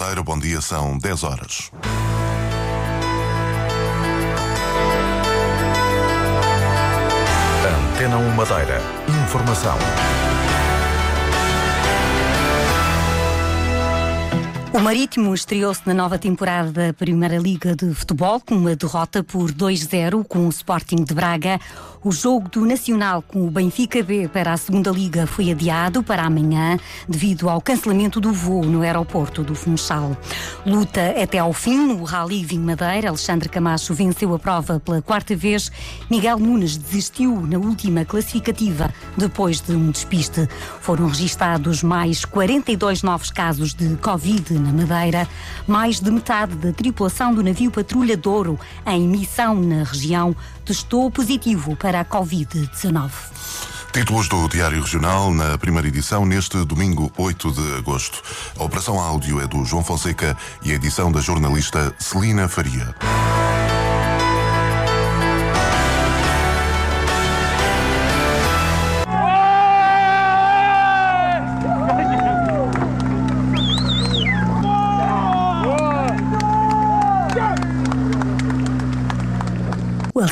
Madeira, bom dia, são 10 horas. Antena 1 Madeira. Informação. O Marítimo estreou-se na nova temporada da Primeira Liga de Futebol com uma derrota por 2-0 com o Sporting de Braga. O jogo do Nacional com o Benfica B para a Segunda Liga foi adiado para amanhã devido ao cancelamento do voo no aeroporto do Funchal. Luta até ao fim no Rally Vinho Madeira. Alexandre Camacho venceu a prova pela quarta vez. Miguel Nunes desistiu na última classificativa depois de um despiste. Foram registados mais 42 novos casos de Covid na Madeira. Mais de metade da tripulação do navio Patrulha Douro, em missão na região, testou positivo para a Covid-19. Títulos do Diário Regional na primeira edição neste domingo 8 de agosto. A operação áudio é do João Fonseca e a edição da jornalista Celina Faria.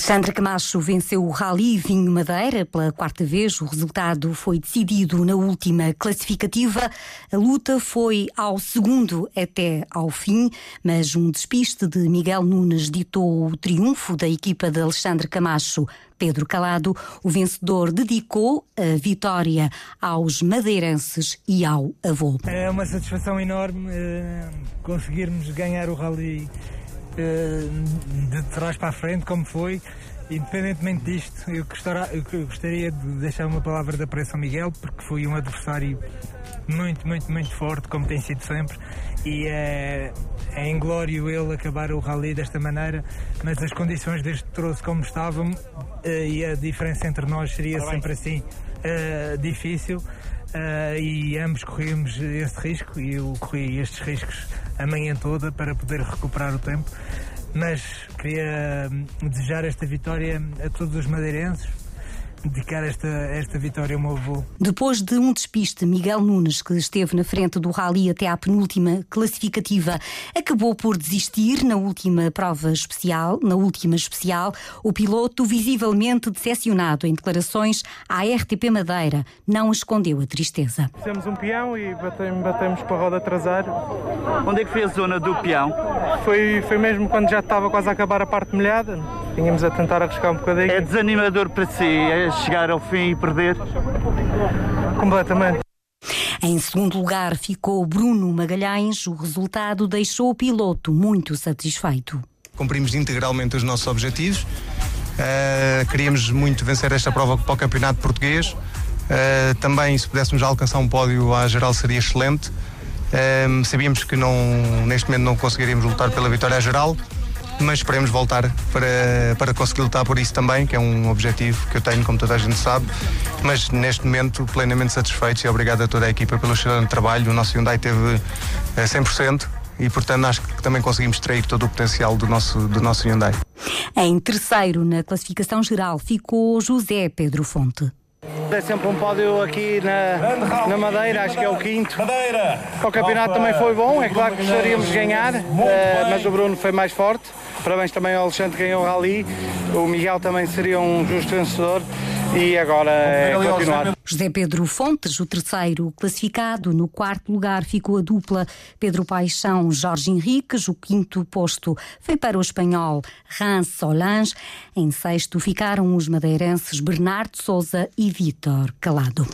Alexandre Camacho venceu o Rally Vinho Madeira pela quarta vez. O resultado foi decidido na última classificativa. A luta foi ao segundo até ao fim, mas um despiste de Miguel Nunes ditou o triunfo da equipa de Alexandre Camacho. Pedro Calado, o vencedor, dedicou a vitória aos madeirenses e ao avô. É uma satisfação enorme eh, conseguirmos ganhar o Rally de trás para a frente, como foi. Independentemente disto, eu gostaria, eu gostaria de deixar uma palavra de apreço ao Miguel, porque foi um adversário muito, muito, muito forte, como tem sido sempre. E é, é inglório ele acabar o rally desta maneira, mas as condições deste troço como estavam eh, e a diferença entre nós seria sempre assim eh, difícil. Uh, e ambos corríamos esse risco e eu corri estes riscos a manhã toda para poder recuperar o tempo. Mas queria desejar esta vitória a todos os madeirenses, dedicar esta, esta vitória ao meu avô. Depois de um despiste, Miguel Nunes, que esteve na frente do rally até à penúltima classificativa, acabou por desistir na última prova especial. Na última especial, o piloto, visivelmente decepcionado em declarações à RTP Madeira, não escondeu a tristeza. Fizemos um peão e batemos, batemos para a roda trasar. Onde é que foi a zona do peão? Foi, foi mesmo quando já estava quase a acabar a parte molhada. Tínhamos a tentar arriscar um bocadinho. É desanimador para si é chegar ao fim e perder? Completamente. Em segundo lugar ficou Bruno Magalhães. O resultado deixou o piloto muito satisfeito. Cumprimos integralmente os nossos objetivos. Uh, queríamos muito vencer esta prova para o Campeonato Português. Uh, também, se pudéssemos alcançar um pódio à geral, seria excelente. Uh, sabíamos que não, neste momento não conseguiríamos lutar pela vitória à geral, mas esperemos voltar para, para conseguir lutar por isso também, que é um objetivo que eu tenho, como toda a gente sabe. Mas neste momento, plenamente satisfeitos e obrigado a toda a equipa pelo excelente trabalho. O nosso Hyundai teve 100% e, portanto, acho que também conseguimos extrair todo o potencial do nosso, do nosso Hyundai. Em terceiro na classificação geral ficou José Pedro Fonte. É sempre um pódio aqui na, na Madeira, acho que é o quinto. Madeira! O campeonato também foi bom, é claro que gostaríamos de ganhar, uh, mas o Bruno foi mais forte. Parabéns também ao Alexandre que ganhou o Rally. O Miguel também seria um justo vencedor. E agora é continuar. José Pedro Fontes, o terceiro classificado. No quarto lugar ficou a dupla Pedro Paixão, Jorge Henriques. O quinto posto foi para o espanhol Rance Solange. Em sexto ficaram os madeirenses Bernardo Souza e Vítor Calado.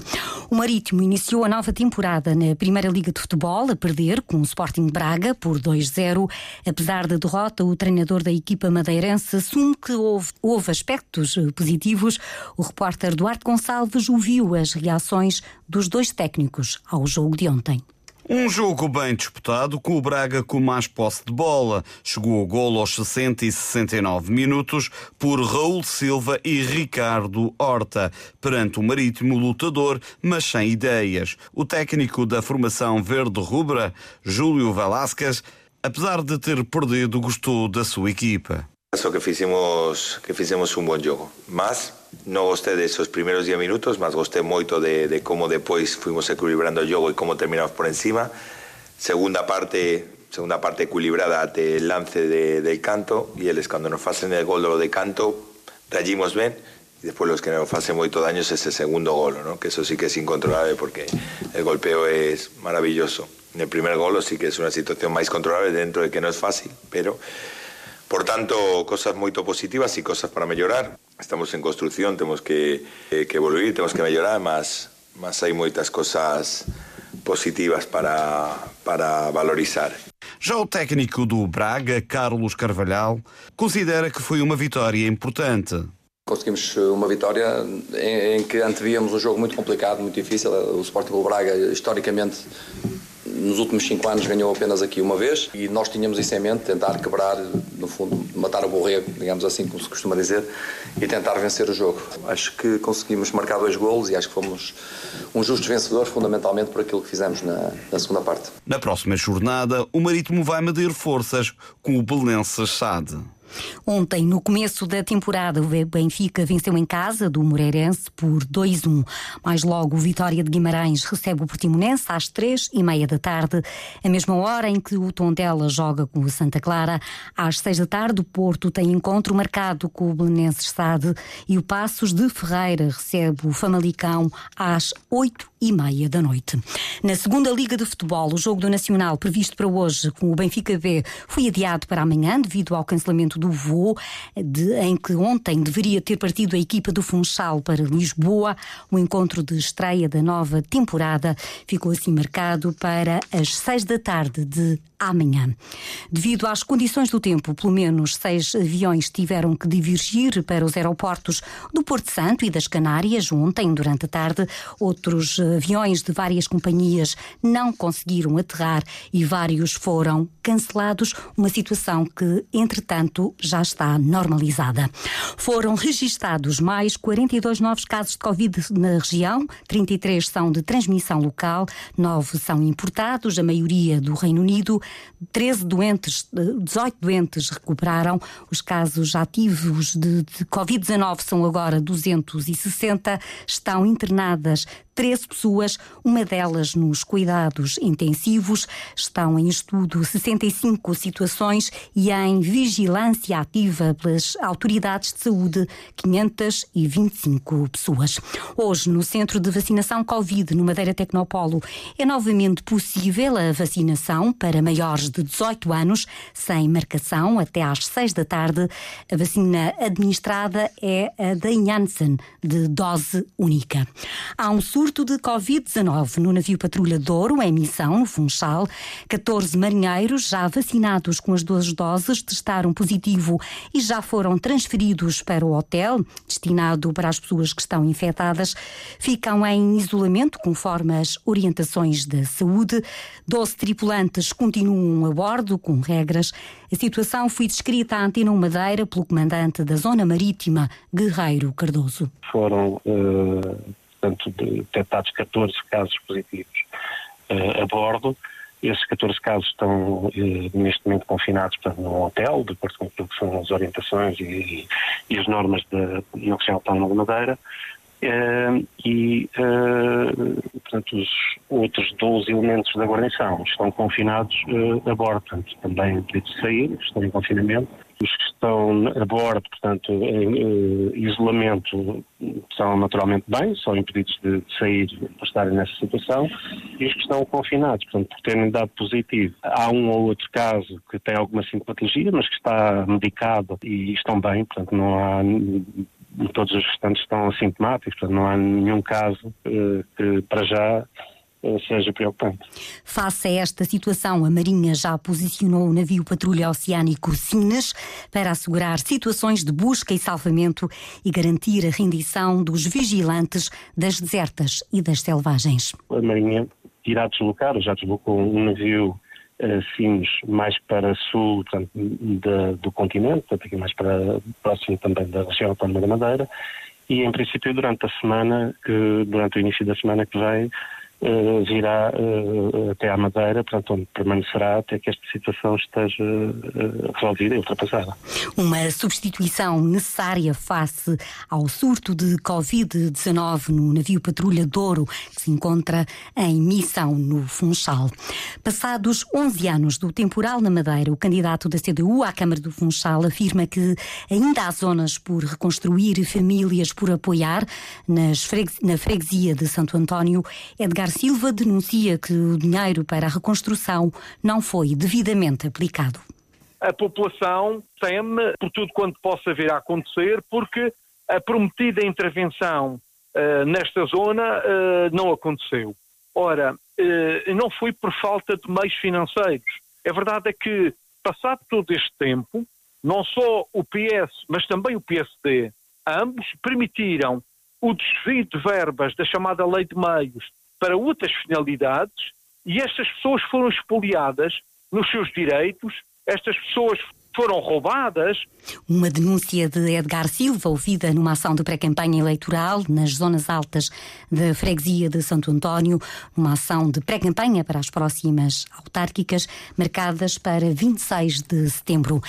O Marítimo iniciou a nova temporada na Primeira Liga de Futebol, a perder com o Sporting Braga por 2-0. Apesar da derrota, o treinador da equipa madeirense assume que houve, houve aspectos positivos. O repórter Duarte Gonçalves ouviu as reações dos dois técnicos ao jogo de ontem. Um jogo bem disputado, com o Braga com mais posse de bola. Chegou o golo aos 60 e 69 minutos por Raul Silva e Ricardo Horta, perante o marítimo lutador, mas sem ideias. O técnico da formação verde-rubra, Júlio Velasquez, apesar de ter perdido, gostou da sua equipa. Penso que fizemos, que fizemos un buen jogo. Mas no gostei desos primeiros 10 minutos, mas gostei moito de, de como depois fuimos equilibrando o jogo e como terminamos por encima. Segunda parte segunda parte equilibrada até el lance de, del canto y eles cuando nos hacen el gol de canto reagimos bien y después los que nos hacen mucho daño es ese segundo gol, ¿no? que eso sí que es incontrolable porque el golpeo es maravilloso. En el primer gol sí que es una situación más controlable dentro de que no es fácil, pero por tanto cosas muy positivas y cosas para mejorar. Estamos en construcción, tenemos que, eh, que evoluir, tenemos que mejorar, más, más hay muchas cosas positivas para, para valorizar. Já o técnico do Braga, Carlos Carvalhal, considera que foi uma vitória importante. Conseguimos uma vitória em, em que antevíamos um jogo muito complicado, muito difícil. O Sporting Braga, historicamente, nos últimos cinco anos ganhou apenas aqui uma vez e nós tínhamos isso em mente, tentar quebrar, no fundo, matar o borrego, digamos assim, como se costuma dizer, e tentar vencer o jogo. Acho que conseguimos marcar dois golos e acho que fomos um justo vencedor, fundamentalmente por aquilo que fizemos na, na segunda parte. Na próxima jornada, o Marítimo vai medir forças com o Belenenses Sade. Ontem, no começo da temporada, o Benfica venceu em casa do Moreirense por 2-1. Mais logo, o Vitória de Guimarães recebe o Portimonense às três e meia da tarde, a mesma hora em que o Tondela joga com o Santa Clara. Às seis da tarde, o Porto tem encontro marcado com o Belenenses Stade e o Passos de Ferreira recebe o Famalicão às oito e meia da noite. Na segunda Liga de Futebol, o jogo do Nacional previsto para hoje com o Benfica B foi adiado para amanhã devido ao cancelamento do voo de, em que ontem deveria ter partido a equipa do Funchal para Lisboa. O encontro de estreia da nova temporada ficou assim marcado para as seis da tarde de amanhã. Devido às condições do tempo, pelo menos seis aviões tiveram que divergir para os aeroportos do Porto Santo e das Canárias ontem, durante a tarde. Outros aviões de várias companhias não conseguiram aterrar e vários foram cancelados, uma situação que, entretanto, já está normalizada. Foram registados mais 42 novos casos de Covid na região, 33 são de transmissão local, 9 são importados, a maioria do Reino Unido. 13 doentes, 18 doentes recuperaram. Os casos ativos de, de Covid-19 são agora 260. Estão internadas 13 pessoas, uma delas nos cuidados intensivos. Estão em estudo 65 situações e em vigilância ativa pelas autoridades de saúde 525 pessoas. Hoje, no Centro de Vacinação Covid, no Madeira Tecnopolo, é novamente possível a vacinação para maiores de 18 anos, sem marcação, até às 6 da tarde. A vacina administrada é a da Janssen, de dose única. Há um surto de Covid-19 no navio Patrulha Douro, em missão, no Funchal. 14 marinheiros já vacinados com as duas doses testaram positivo e já foram transferidos para o hotel, destinado para as pessoas que estão infectadas. Ficam em isolamento conforme as orientações da saúde. 12 tripulantes continuam a bordo com regras. A situação foi descrita à Antena Madeira pelo comandante da Zona Marítima, Guerreiro Cardoso. Foram uh, portanto, detectados 14 casos positivos uh, a bordo. Esses 14 casos estão uh, neste momento confinados portanto, num hotel, de acordo com que são as orientações e, e as normas da Oficial Autónoma de Madeira. Uh, e, uh, portanto, os outros 12 elementos da guarnição estão confinados uh, a bordo, portanto, também pedidos de sair, estão em confinamento. Os que estão a bordo, portanto, em isolamento, estão naturalmente bem, são impedidos de, sair para estarem nessa situação. E os que estão confinados, portanto, por terem dado positivo, há um ou outro caso que tem alguma sintomatologia, mas que está medicado e estão bem, portanto, não há todos os restantes estão assintomáticos, portanto não há nenhum caso uh, que para já uh, seja preocupante. Face a esta situação, a Marinha já posicionou o navio patrulha oceânico Sines para assegurar situações de busca e salvamento e garantir a rendição dos vigilantes das desertas e das selvagens. A Marinha irá deslocar, já deslocou um navio Sines mais para sul portanto, de, do continente, portanto, aqui mais para próximo também da região autónoma da Madeira, e em princípio durante a semana, que, durante o início da semana que vem, virá uh, até à Madeira, portanto, onde permanecerá até que esta situação esteja uh, resolvida e ultrapassada. Uma substituição necessária face ao surto de Covid-19 no navio Patrulha Douro, que se encontra em missão no Funchal. Passados 11 anos do temporal na Madeira, o candidato da CDU à Câmara do Funchal afirma que ainda há zonas por reconstruir e famílias por apoiar. Nas na freguesia de Santo António, Edgar Silva denuncia que o dinheiro para a reconstrução não foi devidamente aplicado. A população teme por tudo quanto possa vir a acontecer, porque a prometida intervenção uh, nesta zona uh, não aconteceu. Ora, uh, não foi por falta de meios financeiros. A verdade é que, passado todo este tempo, não só o PS, mas também o PSD, ambos permitiram o desvio de verbas da chamada lei de meios para outras finalidades e estas pessoas foram expoliadas nos seus direitos, estas pessoas foram roubadas. Uma denúncia de Edgar Silva, ouvida numa ação de pré-campanha eleitoral nas zonas altas da freguesia de Santo António, uma ação de pré-campanha para as próximas autárquicas, marcadas para 26 de setembro.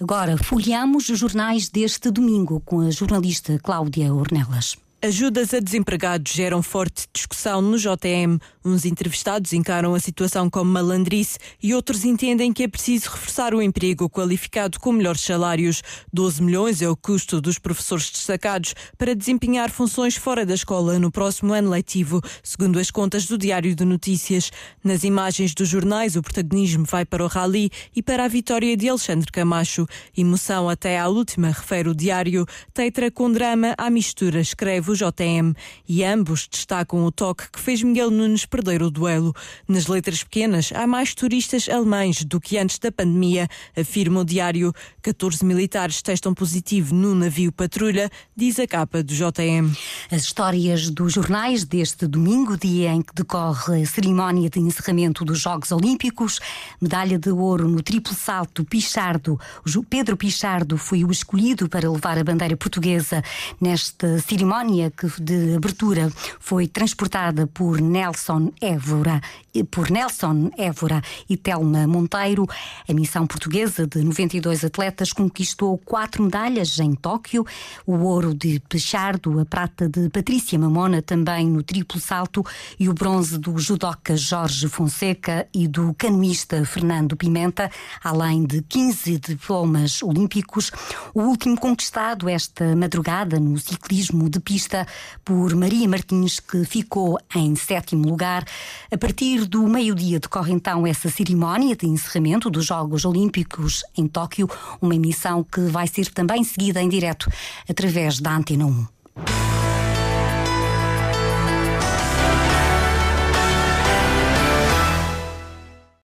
Agora, folheamos os jornais deste domingo com a jornalista Cláudia Ornelas. Ajudas a desempregados geram forte discussão no JM. Uns entrevistados encaram a situação como malandrice e outros entendem que é preciso reforçar o emprego qualificado com melhores salários. 12 milhões é o custo dos professores destacados para desempenhar funções fora da escola no próximo ano letivo, segundo as contas do Diário de Notícias. Nas imagens dos jornais, o protagonismo vai para o Rally e para a vitória de Alexandre Camacho. Emoção até à última, refere o Diário. Tetra com drama à mistura, escreve do JM e ambos destacam o toque que fez Miguel Nunes perder o duelo. Nas letras pequenas, há mais turistas alemães do que antes da pandemia, afirma o diário. 14 militares testam positivo no navio patrulha, diz a capa do JM. As histórias dos jornais deste domingo, dia em que decorre a cerimónia de encerramento dos Jogos Olímpicos, medalha de ouro no triplo salto Pichardo. Pedro Pichardo foi o escolhido para levar a bandeira portuguesa nesta cerimónia que de abertura foi transportada por Nelson Évora, por Nelson Évora e Telma Monteiro. A missão portuguesa de 92 atletas conquistou quatro medalhas em Tóquio: o ouro de Pechardo, a prata de Patrícia Mamona, também no triplo salto, e o bronze do judoca Jorge Fonseca e do canoista Fernando Pimenta, além de 15 diplomas olímpicos. O último conquistado esta madrugada no ciclismo de pista por Maria Martins, que ficou em sétimo lugar. A partir do meio-dia decorre então essa cerimónia de encerramento dos Jogos Olímpicos em Tóquio, uma emissão que vai ser também seguida em direto através da Antena 1.